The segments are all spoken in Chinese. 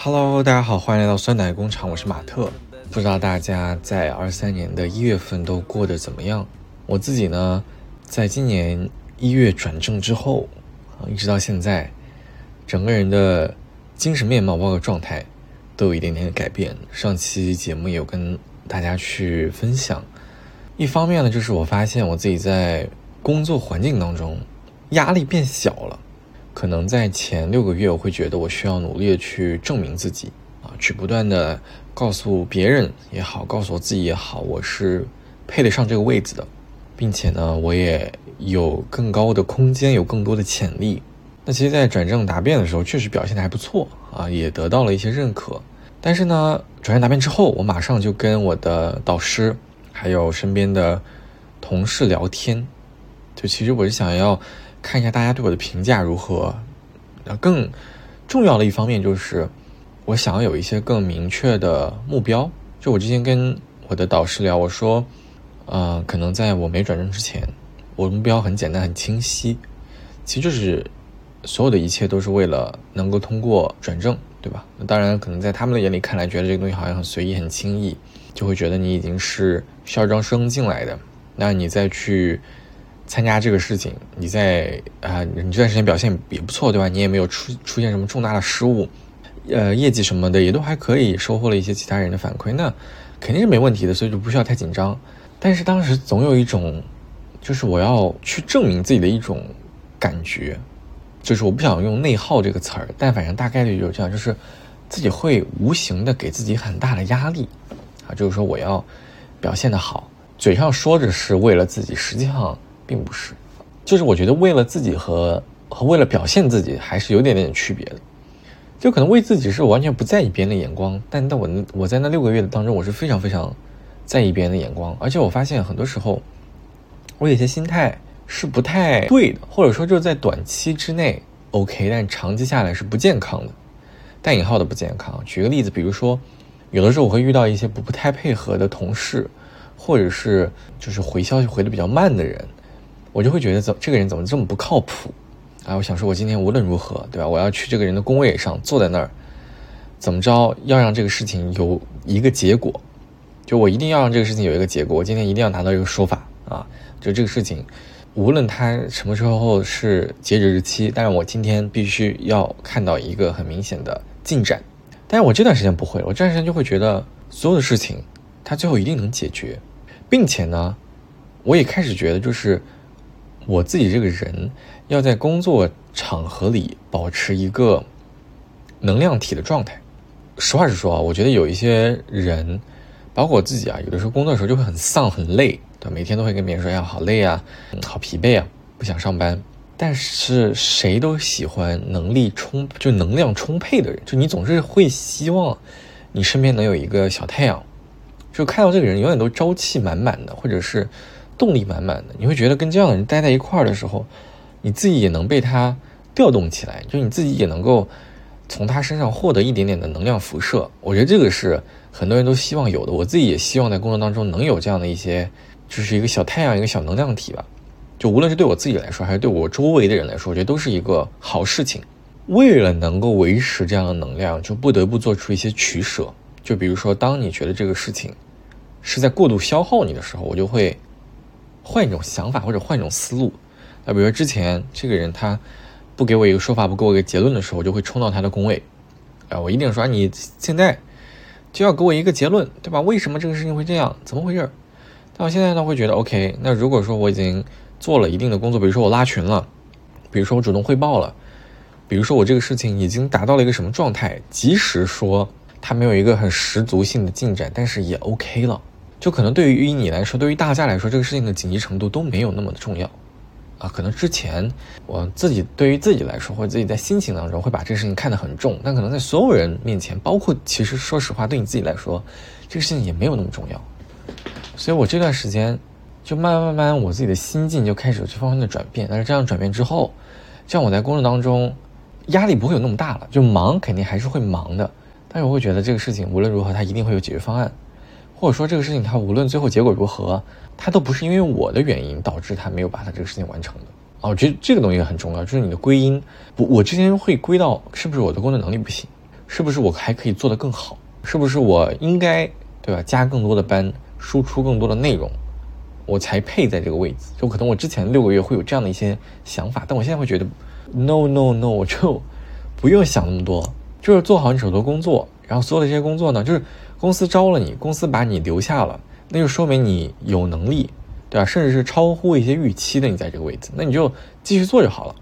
Hello，大家好，欢迎来到酸奶工厂，我是马特。不知道大家在二三年的一月份都过得怎么样？我自己呢，在今年一月转正之后啊，一直到现在，整个人的精神面貌包括状态都有一点点的改变。上期节目有跟大家去分享。一方面呢，就是我发现我自己在工作环境当中压力变小了。可能在前六个月，我会觉得我需要努力的去证明自己啊，去不断的告诉别人也好，告诉我自己也好，我是配得上这个位子的，并且呢，我也有更高的空间，有更多的潜力。那其实，在转正答辩的时候，确实表现的还不错啊，也得到了一些认可。但是呢，转正答辩之后，我马上就跟我的导师还有身边的同事聊天，就其实我是想要。看一下大家对我的评价如何？那更重要的一方面就是，我想要有一些更明确的目标。就我之前跟我的导师聊，我说，呃，可能在我没转正之前，我目标很简单、很清晰，其实就是所有的一切都是为了能够通过转正，对吧？那当然，可能在他们的眼里看来，觉得这个东西好像很随意、很轻易，就会觉得你已经是校招生进来的，那你再去。参加这个事情，你在啊，你这段时间表现也不错，对吧？你也没有出出现什么重大的失误，呃，业绩什么的也都还可以，收获了一些其他人的反馈，那肯定是没问题的，所以就不需要太紧张。但是当时总有一种，就是我要去证明自己的一种感觉，就是我不想用内耗这个词儿，但反正大概率就是这样，就是自己会无形的给自己很大的压力啊，就是说我要表现的好，嘴上说着是为了自己，实际上。并不是，就是我觉得为了自己和和为了表现自己还是有点点区别的，就可能为自己是完全不在意别人的眼光，但但我我在那六个月的当中，我是非常非常在意别人的眼光，而且我发现很多时候，我有些心态是不太对的，或者说就是在短期之内 OK，但长期下来是不健康的，带引号的不健康。举个例子，比如说，有的时候我会遇到一些不不太配合的同事，或者是就是回消息回的比较慢的人。我就会觉得怎这个人怎么这么不靠谱啊！我想说，我今天无论如何，对吧？我要去这个人的工位上坐在那儿，怎么着要让这个事情有一个结果？就我一定要让这个事情有一个结果。我今天一定要拿到一个说法啊！就这个事情，无论他什么时候是截止日期，但是我今天必须要看到一个很明显的进展。但是我这段时间不会，我这段时间就会觉得所有的事情，它最后一定能解决，并且呢，我也开始觉得就是。我自己这个人要在工作场合里保持一个能量体的状态。实话实说啊，我觉得有一些人，包括我自己啊，有的时候工作的时候就会很丧、很累，对每天都会跟别人说：“呀，好累啊，好疲惫啊，不想上班。”但是谁都喜欢能力充、就能量充沛的人，就你总是会希望你身边能有一个小太阳，就看到这个人永远都朝气满满的，或者是。动力满满的，你会觉得跟这样的人待在一块儿的时候，你自己也能被他调动起来，就你自己也能够从他身上获得一点点的能量辐射。我觉得这个是很多人都希望有的，我自己也希望在工作当中能有这样的一些，就是一个小太阳，一个小能量体吧。就无论是对我自己来说，还是对我周围的人来说，我觉得都是一个好事情。为了能够维持这样的能量，就不得不做出一些取舍。就比如说，当你觉得这个事情是在过度消耗你的时候，我就会。换一种想法或者换一种思路，那比如说之前这个人他不给我一个说法，不给我一个结论的时候，我就会冲到他的工位，啊，我一定说你现在就要给我一个结论，对吧？为什么这个事情会这样？怎么回事？但我现在呢会觉得，OK，那如果说我已经做了一定的工作，比如说我拉群了，比如说我主动汇报了，比如说我这个事情已经达到了一个什么状态，即使说它没有一个很十足性的进展，但是也 OK 了。就可能对于你来说，对于大家来说，这个事情的紧急程度都没有那么的重要，啊，可能之前我自己对于自己来说，或者自己在心情当中会把这个事情看得很重，但可能在所有人面前，包括其实说实话，对你自己来说，这个事情也没有那么重要。所以我这段时间就慢慢慢慢，我自己的心境就开始有这方面的转变。但是这样转变之后，这样我在工作当中压力不会有那么大了，就忙肯定还是会忙的，但是我会觉得这个事情无论如何，它一定会有解决方案。或者说这个事情，它无论最后结果如何，它都不是因为我的原因导致他没有把它这个事情完成的啊！我觉得这个东西很重要，就是你的归因。不，我之前会归到是不是我的工作能力不行，是不是我还可以做得更好？是不是我应该对吧？加更多的班，输出更多的内容，我才配在这个位置。就可能我之前六个月会有这样的一些想法，但我现在会觉得，no no no，就 不用想那么多，就是做好你手头工作，然后所有的这些工作呢，就是公司招了你，公司把你留下了，那就说明你有能力，对吧？甚至是超乎一些预期的，你在这个位置，那你就继续做就好了。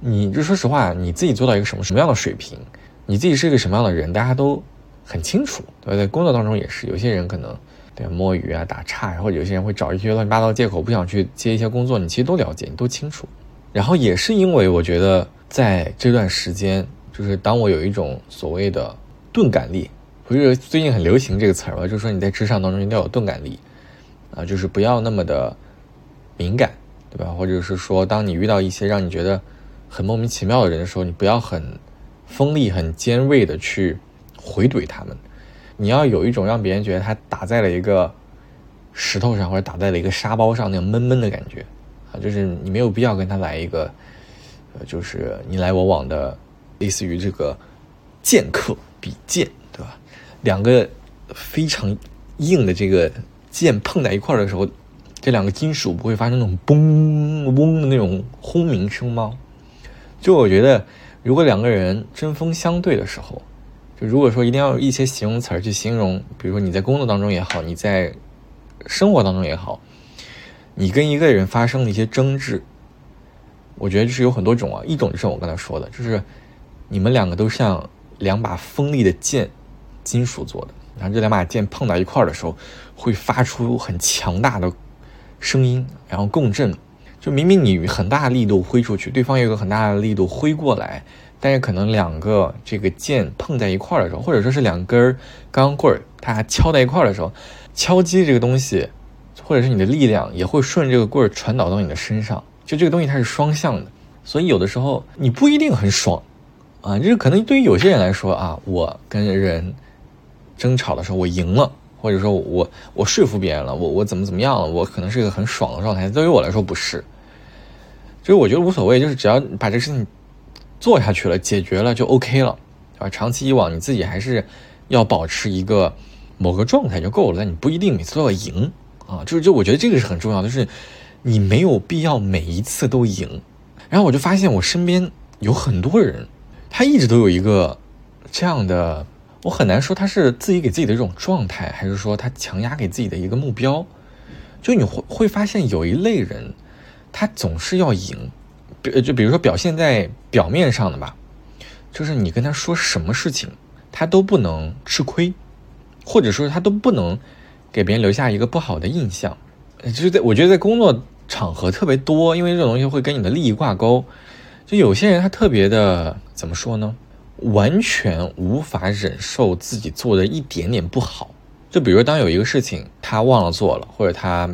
你就说实话，你自己做到一个什么什么样的水平，你自己是一个什么样的人，大家都。很清楚，对吧？在工作当中也是，有些人可能对摸鱼啊、打岔，或者有些人会找一些乱七八糟借口，不想去接一些工作。你其实都了解，你都清楚。然后也是因为我觉得在这段时间，就是当我有一种所谓的钝感力，不是最近很流行这个词儿吗？就是说你在职场当中一定要有钝感力啊，就是不要那么的敏感，对吧？或者是说，当你遇到一些让你觉得很莫名其妙的人的时候，你不要很锋利、很尖锐的去。回怼他们，你要有一种让别人觉得他打在了一个石头上，或者打在了一个沙包上那种闷闷的感觉啊，就是你没有必要跟他来一个，呃，就是你来我往的，类似于这个剑客比剑，两个非常硬的这个剑碰在一块儿的时候，这两个金属不会发生那种嘣嗡的那种轰鸣声吗？就我觉得，如果两个人针锋相对的时候。就如果说一定要有一些形容词儿去形容，比如说你在工作当中也好，你在生活当中也好，你跟一个人发生了一些争执，我觉得就是有很多种啊。一种就是我刚才说的，就是你们两个都像两把锋利的剑，金属做的，然后这两把剑碰到一块儿的时候，会发出很强大的声音，然后共振。就明明你很大力度挥出去，对方有个很大的力度挥过来。但是可能两个这个剑碰在一块儿的时候，或者说是两根钢棍儿，它敲在一块儿的时候，敲击这个东西，或者是你的力量也会顺这个棍儿传导到你的身上。就这个东西它是双向的，所以有的时候你不一定很爽啊。就是可能对于有些人来说啊，我跟人争吵的时候我赢了，或者说我我说服别人了，我我怎么怎么样了，我可能是一个很爽的状态。对于我来说不是，就是我觉得无所谓，就是只要把这个事情。做下去了，解决了就 OK 了，啊，长期以往你自己还是要保持一个某个状态就够了，但你不一定每次都要赢啊，就是就我觉得这个是很重要的，就是你没有必要每一次都赢。然后我就发现我身边有很多人，他一直都有一个这样的，我很难说他是自己给自己的一种状态，还是说他强压给自己的一个目标。就你会会发现有一类人，他总是要赢。就比如说表现在表面上的吧，就是你跟他说什么事情，他都不能吃亏，或者说他都不能给别人留下一个不好的印象。就是在我觉得在工作场合特别多，因为这种东西会跟你的利益挂钩。就有些人他特别的怎么说呢？完全无法忍受自己做的一点点不好。就比如当有一个事情他忘了做了，或者他。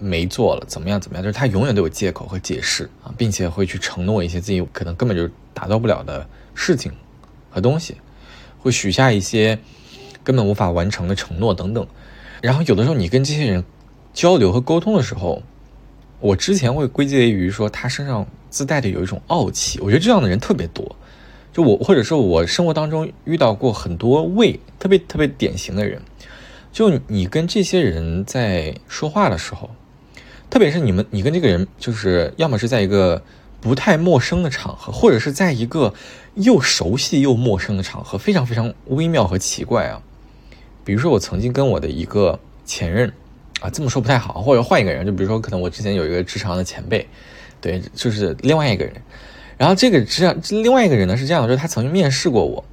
没做了，怎么样？怎么样？就是他永远都有借口和解释啊，并且会去承诺一些自己可能根本就达到不了的事情和东西，会许下一些根本无法完成的承诺等等。然后有的时候你跟这些人交流和沟通的时候，我之前会归结于说他身上自带的有一种傲气。我觉得这样的人特别多，就我或者说我生活当中遇到过很多位特别特别典型的人。就你跟这些人在说话的时候，特别是你们，你跟这个人，就是要么是在一个不太陌生的场合，或者是在一个又熟悉又陌生的场合，非常非常微妙和奇怪啊。比如说，我曾经跟我的一个前任啊，这么说不太好，或者换一个人，就比如说，可能我之前有一个职场的前辈，对，就是另外一个人。然后这个这样，另外一个人呢是这样的，就是他曾经面试过我。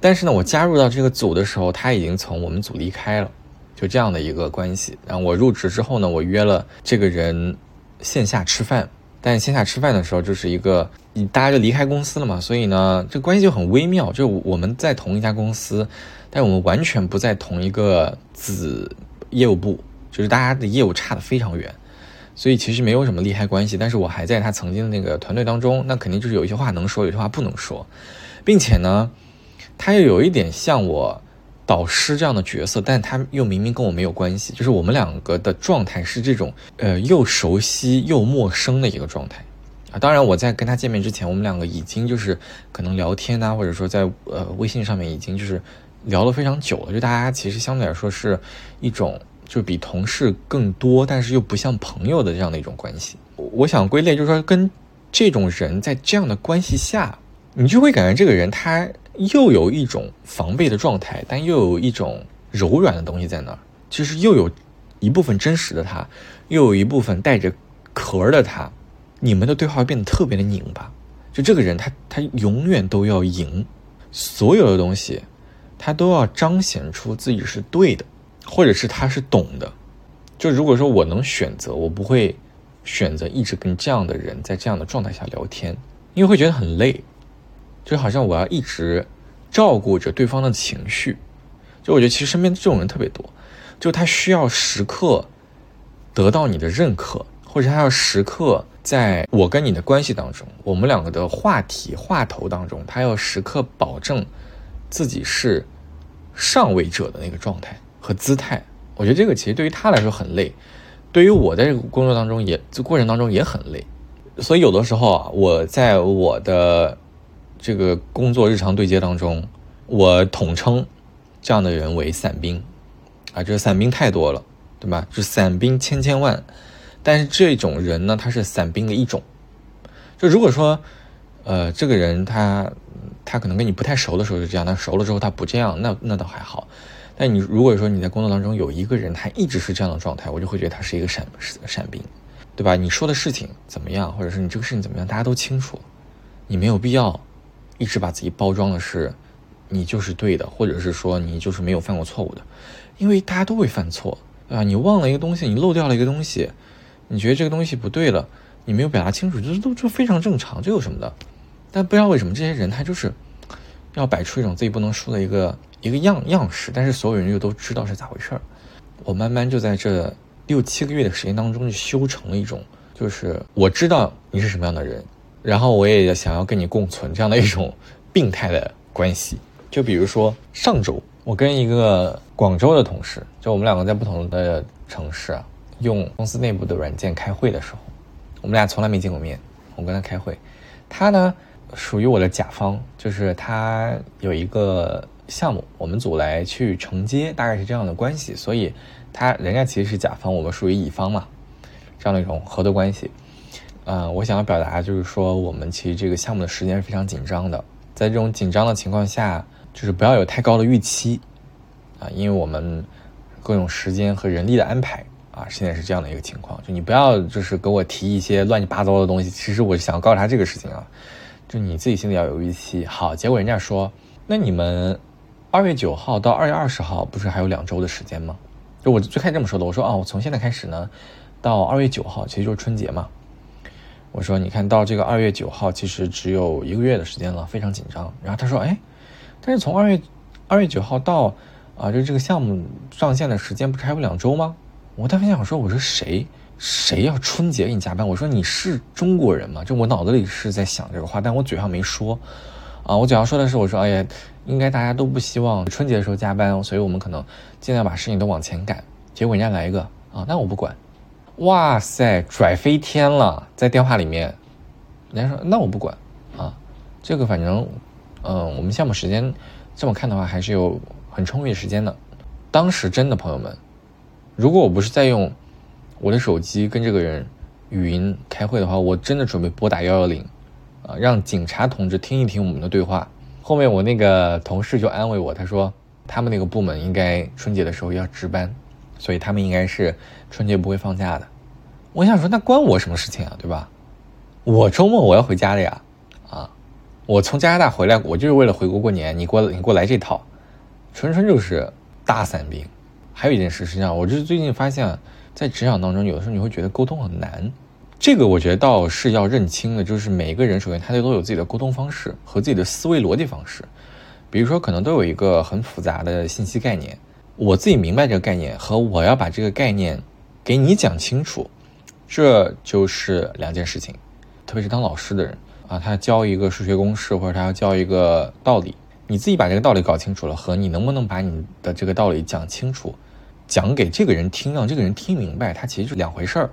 但是呢，我加入到这个组的时候，他已经从我们组离开了，就这样的一个关系。然后我入职之后呢，我约了这个人线下吃饭，但线下吃饭的时候就是一个，大家就离开公司了嘛，所以呢，这关系就很微妙。就我们在同一家公司，但我们完全不在同一个子业务部，就是大家的业务差的非常远，所以其实没有什么利害关系。但是我还在他曾经的那个团队当中，那肯定就是有一些话能说，有些话不能说，并且呢。他又有一点像我导师这样的角色，但他又明明跟我没有关系，就是我们两个的状态是这种，呃，又熟悉又陌生的一个状态，当然，我在跟他见面之前，我们两个已经就是可能聊天啊，或者说在呃微信上面已经就是聊了非常久了。就大家其实相对来说是一种就比同事更多，但是又不像朋友的这样的一种关系。我想归类就是说，跟这种人在这样的关系下，你就会感觉这个人他又有一种防备的状态，但又有一种柔软的东西在那儿，就是又有。一部分真实的他，又有一部分带着壳的他，你们的对话变得特别的拧巴。就这个人，他他永远都要赢，所有的东西，他都要彰显出自己是对的，或者是他是懂的。就如果说我能选择，我不会选择一直跟这样的人在这样的状态下聊天，因为会觉得很累，就好像我要一直照顾着对方的情绪。就我觉得其实身边这种人特别多。就他需要时刻得到你的认可，或者他要时刻在我跟你的关系当中，我们两个的话题话头当中，他要时刻保证自己是上位者的那个状态和姿态。我觉得这个其实对于他来说很累，对于我在这个工作当中也这过程当中也很累。所以有的时候啊，我在我的这个工作日常对接当中，我统称这样的人为伞兵。啊，这伞兵太多了，对吧？就伞兵千千万，但是这种人呢，他是伞兵的一种。就如果说，呃，这个人他他可能跟你不太熟的时候是这样，但熟了之后他不这样，那那倒还好。但你如果说你在工作当中有一个人他一直是这样的状态，我就会觉得他是一个闪闪兵，对吧？你说的事情怎么样，或者是你这个事情怎么样，大家都清楚，你没有必要一直把自己包装的是你就是对的，或者是说你就是没有犯过错误的。因为大家都会犯错，啊，你忘了一个东西，你漏掉了一个东西，你觉得这个东西不对了，你没有表达清楚，这都就非常正常，这有什么的？但不知道为什么这些人他就是要摆出一种自己不能输的一个一个样样式，但是所有人又都知道是咋回事儿。我慢慢就在这六七个月的时间当中，就修成了一种，就是我知道你是什么样的人，然后我也想要跟你共存这样的一种病态的关系。就比如说上周。我跟一个广州的同事，就我们两个在不同的城市啊，用公司内部的软件开会的时候，我们俩从来没见过面。我跟他开会，他呢属于我的甲方，就是他有一个项目，我们组来去承接，大概是这样的关系。所以他人家其实是甲方，我们属于乙方嘛，这样的一种合作关系。嗯，我想要表达就是说，我们其实这个项目的时间是非常紧张的，在这种紧张的情况下。就是不要有太高的预期，啊，因为我们各种时间和人力的安排啊，现在是这样的一个情况。就你不要就是给我提一些乱七八糟的东西。其实我想要告诉他这个事情啊，就你自己心里要有预期。好，结果人家说，那你们二月九号到二月二十号不是还有两周的时间吗？就我最开始这么说的，我说啊，我从现在开始呢，到二月九号其实就是春节嘛。我说你看到这个二月九号其实只有一个月的时间了，非常紧张。然后他说，哎。但是从二月二月九号到啊，就这个项目上线的时间不是还有两周吗？我当时想说，我说谁谁要春节给你加班？我说你是中国人吗？就我脑子里是在想这个话，但我嘴上没说。啊，我嘴上说的是，我说哎呀，应该大家都不希望春节的时候加班，所以我们可能尽量把事情都往前赶。结果人家来一个啊，那我不管。哇塞，拽飞天了，在电话里面，人家说那我不管啊，这个反正。嗯，我们项目时间这么看的话，还是有很充裕时间的。当时真的朋友们，如果我不是在用我的手机跟这个人语音开会的话，我真的准备拨打幺幺零，啊，让警察同志听一听我们的对话。后面我那个同事就安慰我，他说他们那个部门应该春节的时候要值班，所以他们应该是春节不会放假的。我想说，那关我什么事情啊，对吧？我周末我要回家的呀。啊我从加拿大回来，我就是为了回国过年。你给我，你给我来这套，纯纯就是大伞兵。还有一件事，实际上，我就是最近发现，在职场当中，有的时候你会觉得沟通很难。这个我觉得倒是要认清的，就是每一个人首先他都有自己的沟通方式和自己的思维逻辑方式。比如说，可能都有一个很复杂的信息概念，我自己明白这个概念和我要把这个概念给你讲清楚，这就是两件事情。特别是当老师的人。啊，他教一个数学公式，或者他要教一个道理，你自己把这个道理搞清楚了，和你能不能把你的这个道理讲清楚，讲给这个人听，让这个人听明白，它其实是两回事儿。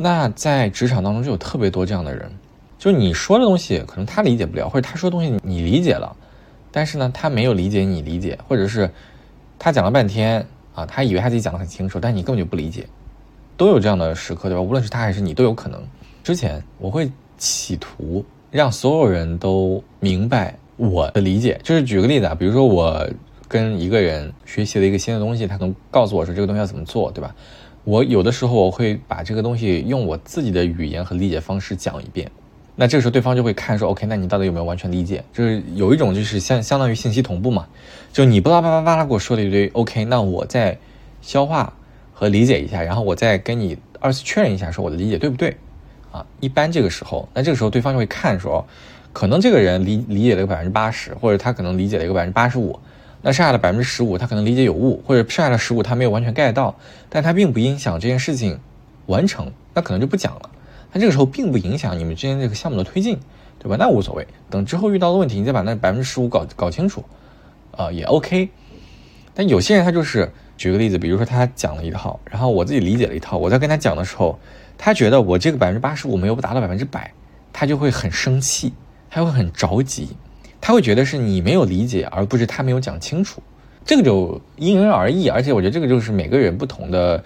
那在职场当中就有特别多这样的人，就是你说的东西可能他理解不了，或者他说的东西你理解了，但是呢，他没有理解你理解，或者是他讲了半天啊，他以为他自己讲的很清楚，但你根本就不理解，都有这样的时刻，对吧？无论是他还是你都有可能。之前我会企图让所有人都明白我的理解，就是举个例子啊，比如说我跟一个人学习了一个新的东西，他能告诉我说这个东西要怎么做，对吧？我有的时候我会把这个东西用我自己的语言和理解方式讲一遍。那这个时候对方就会看说，OK，那你到底有没有完全理解？就是有一种就是相相当于信息同步嘛，就你巴拉巴拉巴拉给我说了一堆，OK，那我再消化和理解一下，然后我再跟你二次确认一下，说我的理解对不对？啊，一般这个时候，那这个时候对方就会看说，可能这个人理理解了个百分之八十，或者他可能理解了一个百分之八十五，那剩下的百分之十五他可能理解有误，或者剩下的十五他没有完全 get 到，但他并不影响这件事情完成，那可能就不讲了。那这个时候并不影响你们之间这个项目的推进，对吧？那无所谓，等之后遇到的问题，你再把那百分之十五搞搞清楚，啊，也 OK。但有些人他就是，举个例子，比如说他讲了一套，然后我自己理解了一套，我在跟他讲的时候，他觉得我这个百分之八十五没有达到百分之百，他就会很生气，他会很着急，他会觉得是你没有理解，而不是他没有讲清楚。这个就因人而异，而且我觉得这个就是每个人不同的。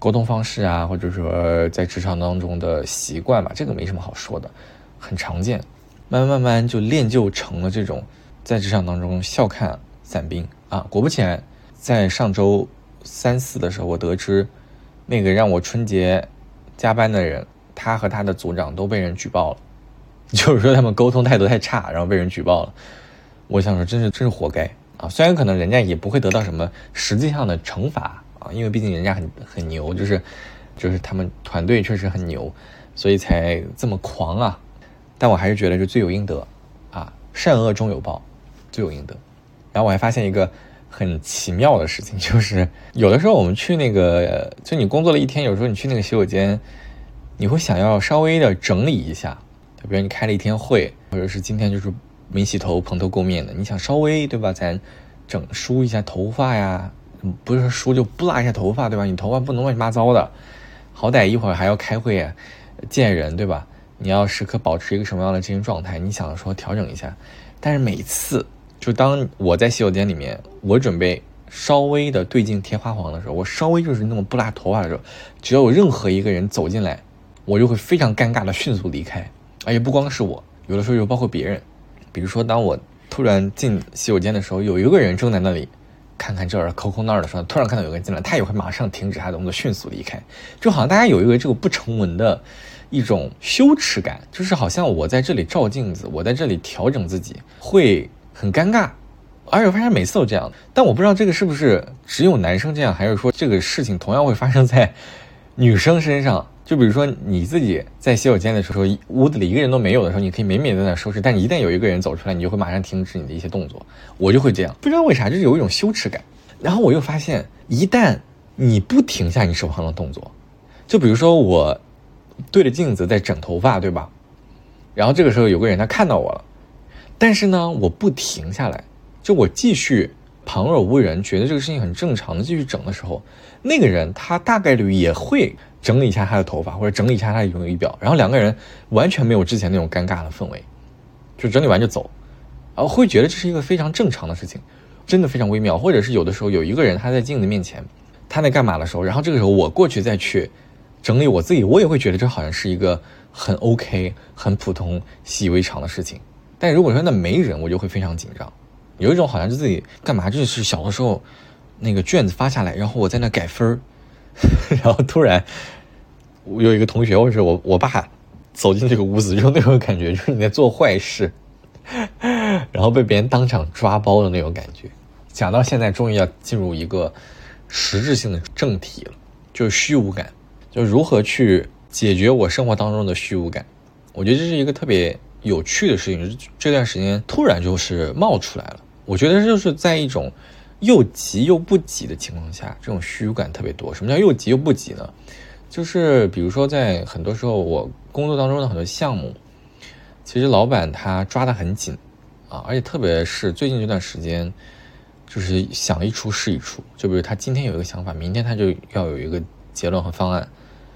沟通方式啊，或者说在职场当中的习惯吧，这个没什么好说的，很常见。慢慢慢慢就练就成了这种在职场当中笑看伞兵啊。果不其然，在上周三四的时候，我得知那个让我春节加班的人，他和他的组长都被人举报了，就是说他们沟通态度太差，然后被人举报了。我想说，真是真是活该啊！虽然可能人家也不会得到什么实际上的惩罚。啊，因为毕竟人家很很牛，就是，就是他们团队确实很牛，所以才这么狂啊。但我还是觉得就罪有应得，啊，善恶终有报，罪有应得。然后我还发现一个很奇妙的事情，就是有的时候我们去那个，就你工作了一天，有时候你去那个洗手间，你会想要稍微的整理一下，比如你开了一天会，或者是今天就是没洗头、蓬头垢面的，你想稍微对吧，咱整梳一下头发呀。不是梳就不拉一下头发，对吧？你头发不能乱七八糟的，好歹一会儿还要开会见人，对吧？你要时刻保持一个什么样的精神状态？你想说调整一下，但是每次就当我在洗手间里面，我准备稍微的对镜贴花黄的时候，我稍微就是那么不拉头发的时候，只要有任何一个人走进来，我就会非常尴尬的迅速离开。而且不光是我，有的时候又包括别人，比如说当我突然进洗手间的时候，有一个人正在那里。看看这儿，抠抠那儿的时候，突然看到有个人进来，他也会马上停止他的动作，迅速离开，就好像大家有一个这个不成文的一种羞耻感，就是好像我在这里照镜子，我在这里调整自己，会很尴尬，而且我发现每次都这样，但我不知道这个是不是只有男生这样，还是说这个事情同样会发生在女生身上。就比如说你自己在洗手间的时候，屋子里一个人都没有的时候，你可以美美在那收拾。但一旦有一个人走出来，你就会马上停止你的一些动作。我就会这样，不知道为啥，就是有一种羞耻感。然后我又发现，一旦你不停下你手上的动作，就比如说我对着镜子在整头发，对吧？然后这个时候有个人他看到我了，但是呢，我不停下来，就我继续旁若无人，觉得这个事情很正常的继续整的时候，那个人他大概率也会。整理一下他的头发，或者整理一下他的仪仪表，然后两个人完全没有之前那种尴尬的氛围，就整理完就走，然后会觉得这是一个非常正常的事情，真的非常微妙。或者是有的时候有一个人他在镜子面前，他在干嘛的时候，然后这个时候我过去再去整理我自己，我也会觉得这好像是一个很 OK、很普通、习以为常的事情。但如果说那没人，我就会非常紧张，有一种好像是自己干嘛，就是小的时候那个卷子发下来，然后我在那改分儿。然后突然，我有一个同学，或者是我我爸走进这个屋子，就那种感觉，就是你在做坏事，然后被别人当场抓包的那种感觉。讲到现在，终于要进入一个实质性的正题了，就是虚无感，就如何去解决我生活当中的虚无感。我觉得这是一个特别有趣的事情，这段时间突然就是冒出来了。我觉得就是在一种。又急又不急的情况下，这种虚无感特别多。什么叫又急又不急呢？就是比如说，在很多时候，我工作当中的很多项目，其实老板他抓得很紧啊，而且特别是最近这段时间，就是想一出是一出。就比如他今天有一个想法，明天他就要有一个结论和方案。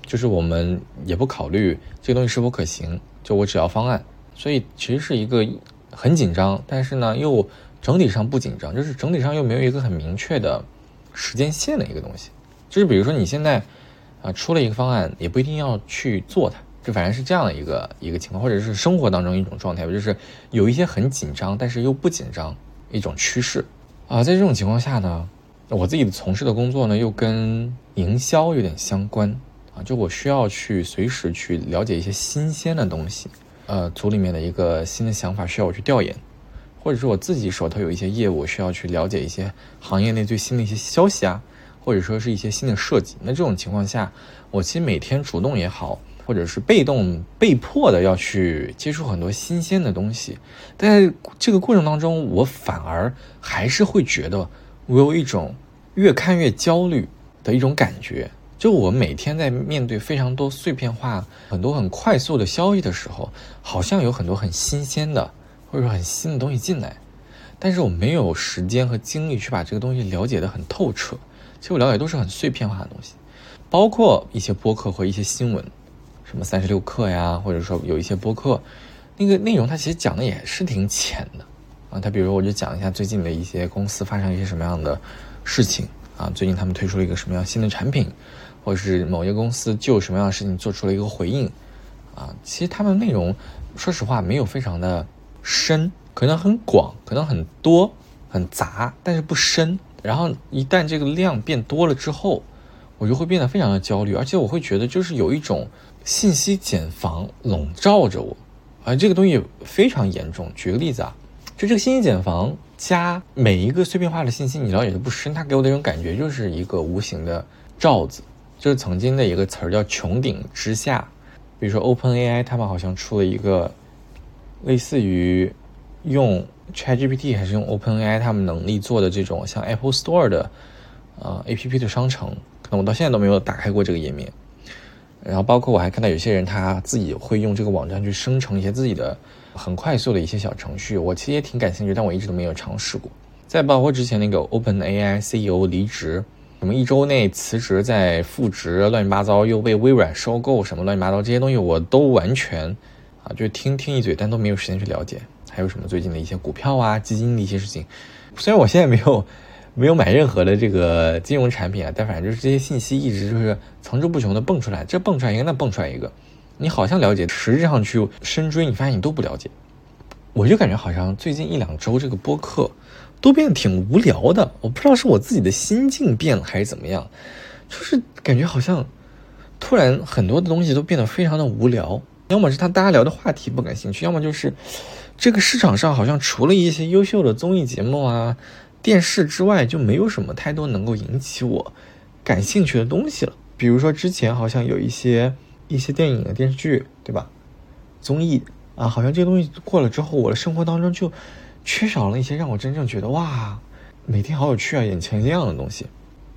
就是我们也不考虑这个东西是否可行，就我只要方案。所以其实是一个很紧张，但是呢又整体上不紧张，就是整体上又没有一个很明确的时间线的一个东西。就是比如说你现在啊出了一个方案，也不一定要去做它，就反正是这样的一个一个情况，或者是生活当中一种状态，就是有一些很紧张，但是又不紧张一种趋势啊。在这种情况下呢，我自己从事的工作呢又跟营销有点相关啊，就我需要去随时去了解一些新鲜的东西。呃，组里面的一个新的想法需要我去调研，或者是我自己手头有一些业务需要去了解一些行业内最新的一些消息啊，或者说是一些新的设计。那这种情况下，我其实每天主动也好，或者是被动被迫的要去接触很多新鲜的东西。但在这个过程当中，我反而还是会觉得我有一种越看越焦虑的一种感觉。就我每天在面对非常多碎片化、很多很快速的消息的时候，好像有很多很新鲜的，或者说很新的东西进来，但是我没有时间和精力去把这个东西了解的很透彻。其实我了解都是很碎片化的东西，包括一些播客和一些新闻，什么三十六课呀，或者说有一些播客，那个内容它其实讲的也是挺浅的啊。它比如我就讲一下最近的一些公司发生一些什么样的事情啊，最近他们推出了一个什么样新的产品。或者是某一个公司就什么样的事情做出了一个回应，啊，其实他们内容，说实话没有非常的深，可能很广，可能很多，很杂，但是不深。然后一旦这个量变多了之后，我就会变得非常的焦虑，而且我会觉得就是有一种信息茧房笼罩着我，啊，这个东西非常严重。举个例子啊，就这个信息茧房加每一个碎片化的信息你了解的不深，它给我的一种感觉就是一个无形的罩子。就是曾经的一个词儿叫“穹顶之下”，比如说 Open AI，他们好像出了一个类似于用 ChatGPT 还是用 Open AI 他们能力做的这种像 Apple Store 的呃 APP 的商城，可能我到现在都没有打开过这个页面。然后包括我还看到有些人他自己会用这个网站去生成一些自己的很快速的一些小程序，我其实也挺感兴趣，但我一直都没有尝试过。再包括之前那个 Open AI CEO 离职。什么一周内辞职再复职，乱七八糟又被微软收购，什么乱七八糟这些东西我都完全就听听一嘴，但都没有时间去了解。还有什么最近的一些股票啊、基金的一些事情，虽然我现在没有没有买任何的这个金融产品啊，但反正就是这些信息一直就是层出不穷的蹦出来，这蹦出来一个，那蹦出来一个，你好像了解，实质上去深追，你发现你都不了解。我就感觉好像最近一两周这个播客。都变得挺无聊的，我不知道是我自己的心境变了还是怎么样，就是感觉好像突然很多的东西都变得非常的无聊，要么是他大家聊的话题不感兴趣，要么就是这个市场上好像除了一些优秀的综艺节目啊、电视之外，就没有什么太多能够引起我感兴趣的东西了。比如说之前好像有一些一些电影、电视剧，对吧？综艺啊，好像这个东西过了之后，我的生活当中就。缺少了一些让我真正觉得哇，每天好有趣啊，眼前一亮的东西。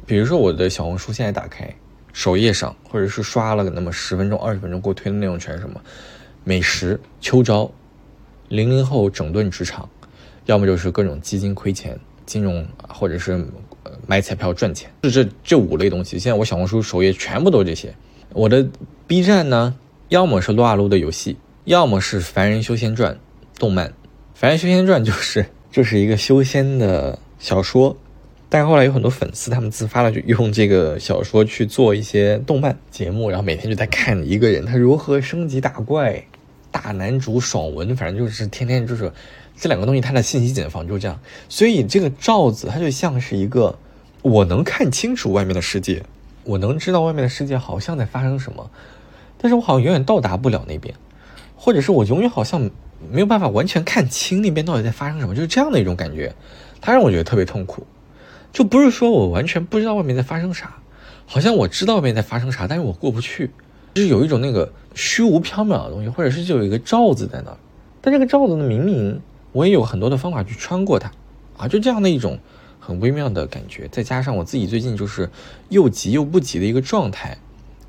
比如说我的小红书现在打开，首页上或者是刷了个那么十分钟、二十分钟给我推的内容全是什么？美食、秋招、零零后整顿职场，要么就是各种基金亏钱、金融或者是买彩票赚钱，就这这五类东西。现在我小红书首页全部都是这些。我的 B 站呢，要么是撸啊撸的游戏，要么是《凡人修仙传》动漫。《凡人修仙传》就是就是一个修仙的小说，但是后来有很多粉丝他们自发的就用这个小说去做一些动漫节目，然后每天就在看一个人他如何升级打怪，大男主爽文，反正就是天天就是这两个东西，它的信息茧房就这样。所以这个罩子它就像是一个，我能看清楚外面的世界，我能知道外面的世界好像在发生什么，但是我好像永远到达不了那边，或者是我永远好像。没有办法完全看清那边到底在发生什么，就是这样的一种感觉，它让我觉得特别痛苦。就不是说我完全不知道外面在发生啥，好像我知道外面在发生啥，但是我过不去，就是有一种那个虚无缥缈的东西，或者是就有一个罩子在那儿。但这个罩子呢，明明我也有很多的方法去穿过它，啊，就这样的一种很微妙的感觉。再加上我自己最近就是又急又不急的一个状态，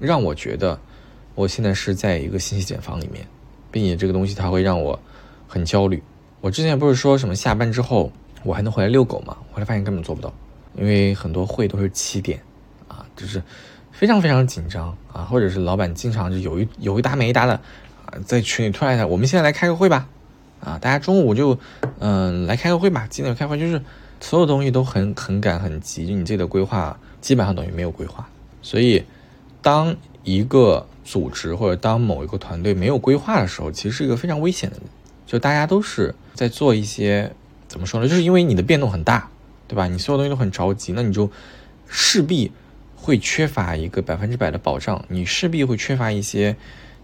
让我觉得我现在是在一个信息茧房里面。并且这个东西它会让我很焦虑。我之前不是说什么下班之后我还能回来遛狗吗？后来发现根本做不到，因为很多会都是七点，啊，就是非常非常紧张啊，或者是老板经常就有一有一搭没一搭的啊，在群里突然一下，我们现在来开个会吧，啊，大家中午就嗯来开个会吧，几点开会？就是所有东西都很很赶很急，就你自己的规划基本上等于没有规划。所以，当一个组织或者当某一个团队没有规划的时候，其实是一个非常危险的。就大家都是在做一些怎么说呢？就是因为你的变动很大，对吧？你所有东西都很着急，那你就势必会缺乏一个百分之百的保障，你势必会缺乏一些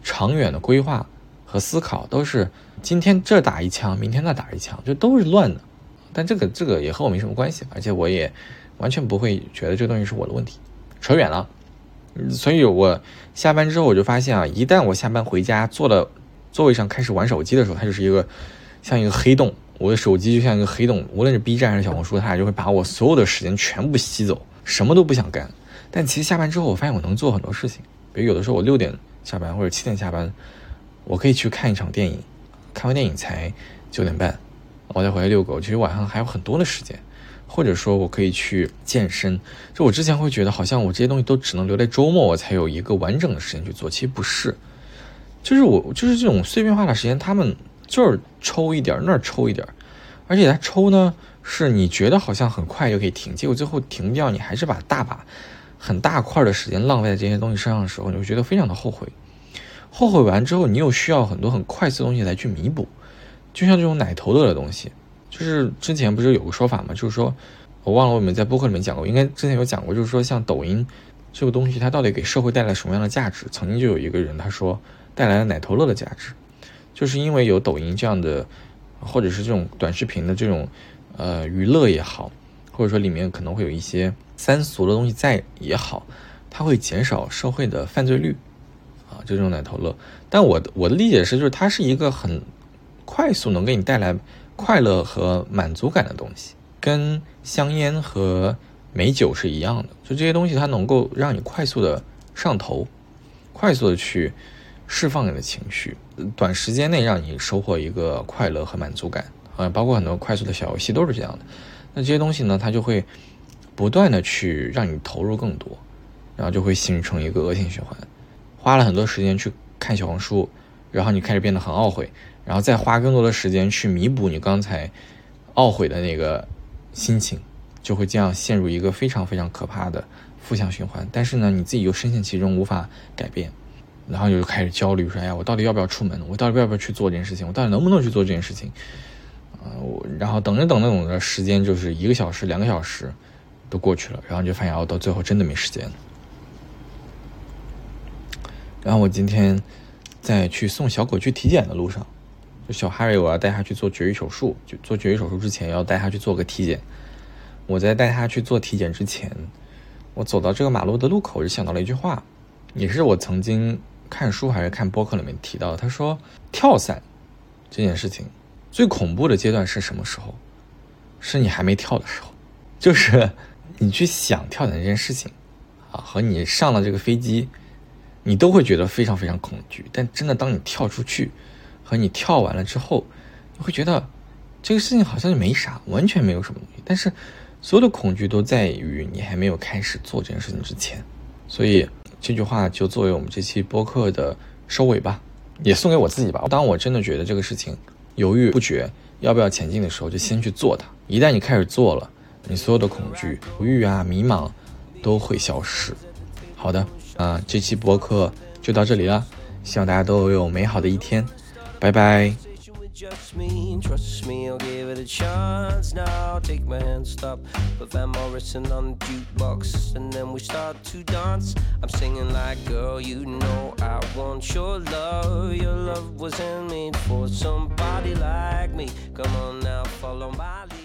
长远的规划和思考，都是今天这打一枪，明天那打一枪，就都是乱的。但这个这个也和我没什么关系，而且我也完全不会觉得这个东西是我的问题。扯远了，所以我下班之后我就发现啊，一旦我下班回家坐了。座位上开始玩手机的时候，它就是一个像一个黑洞。我的手机就像一个黑洞，无论是 B 站还是小红书，它俩就会把我所有的时间全部吸走，什么都不想干。但其实下班之后，我发现我能做很多事情。比如有的时候我六点下班或者七点下班，我可以去看一场电影，看完电影才九点半，我再回来遛狗。其实晚上还有很多的时间，或者说我可以去健身。就我之前会觉得好像我这些东西都只能留在周末，我才有一个完整的时间去做。其实不是。就是我，就是这种碎片化的时间，他们这儿抽一点，那儿抽一点，而且他抽呢，是你觉得好像很快就可以停，结果最后停掉，你还是把大把很大块的时间浪费在这些东西身上的时候，你会觉得非常的后悔。后悔完之后，你又需要很多很快速的东西来去弥补，就像这种奶头乐的东西，就是之前不是有个说法吗？就是说我忘了我们在播客里面讲过，应该之前有讲过，就是说像抖音这个东西，它到底给社会带来什么样的价值？曾经就有一个人他说。带来了奶头乐的价值，就是因为有抖音这样的，或者是这种短视频的这种，呃，娱乐也好，或者说里面可能会有一些三俗的东西在也好，它会减少社会的犯罪率，啊，就这种奶头乐。但我我的理解是，就是它是一个很快速能给你带来快乐和满足感的东西，跟香烟和美酒是一样的，就这些东西它能够让你快速的上头，快速的去。释放你的情绪，短时间内让你收获一个快乐和满足感，啊，包括很多快速的小游戏都是这样的。那这些东西呢，它就会不断的去让你投入更多，然后就会形成一个恶性循环。花了很多时间去看小红书，然后你开始变得很懊悔，然后再花更多的时间去弥补你刚才懊悔的那个心情，就会这样陷入一个非常非常可怕的负向循环。但是呢，你自己又深陷其中，无法改变。然后就开始焦虑，说：“哎呀，我到底要不要出门？我到底要不要去做这件事情？我到底能不能去做这件事情？”啊，我然后等着等着等着，时间就是一个小时、两个小时都过去了，然后就发现哦，到最后真的没时间。然后我今天在去送小狗去体检的路上，就小哈瑞，我要带他去做绝育手术。就做绝育手术之前，要带他去做个体检。我在带他去做体检之前，我走到这个马路的路口，就想到了一句话，也是我曾经。看书还是看播客里面提到，他说跳伞这件事情最恐怖的阶段是什么时候？是你还没跳的时候，就是你去想跳伞这件事情啊，和你上了这个飞机，你都会觉得非常非常恐惧。但真的当你跳出去和你跳完了之后，你会觉得这个事情好像就没啥，完全没有什么东西。但是所有的恐惧都在于你还没有开始做这件事情之前，所以。这句话就作为我们这期播客的收尾吧，也送给我自己吧。当我真的觉得这个事情犹豫不决，要不要前进的时候，就先去做它。一旦你开始做了，你所有的恐惧、犹豫啊、迷茫都会消失。好的，啊，这期播客就到这里了，希望大家都有美好的一天，拜拜。Just me. Trust me, I'll give it a chance. Now take my hand, stop. Put Van Morrison on the jukebox, and then we start to dance. I'm singing like, girl, you know I want your love. Your love was handmade for somebody like me. Come on now, follow my lead.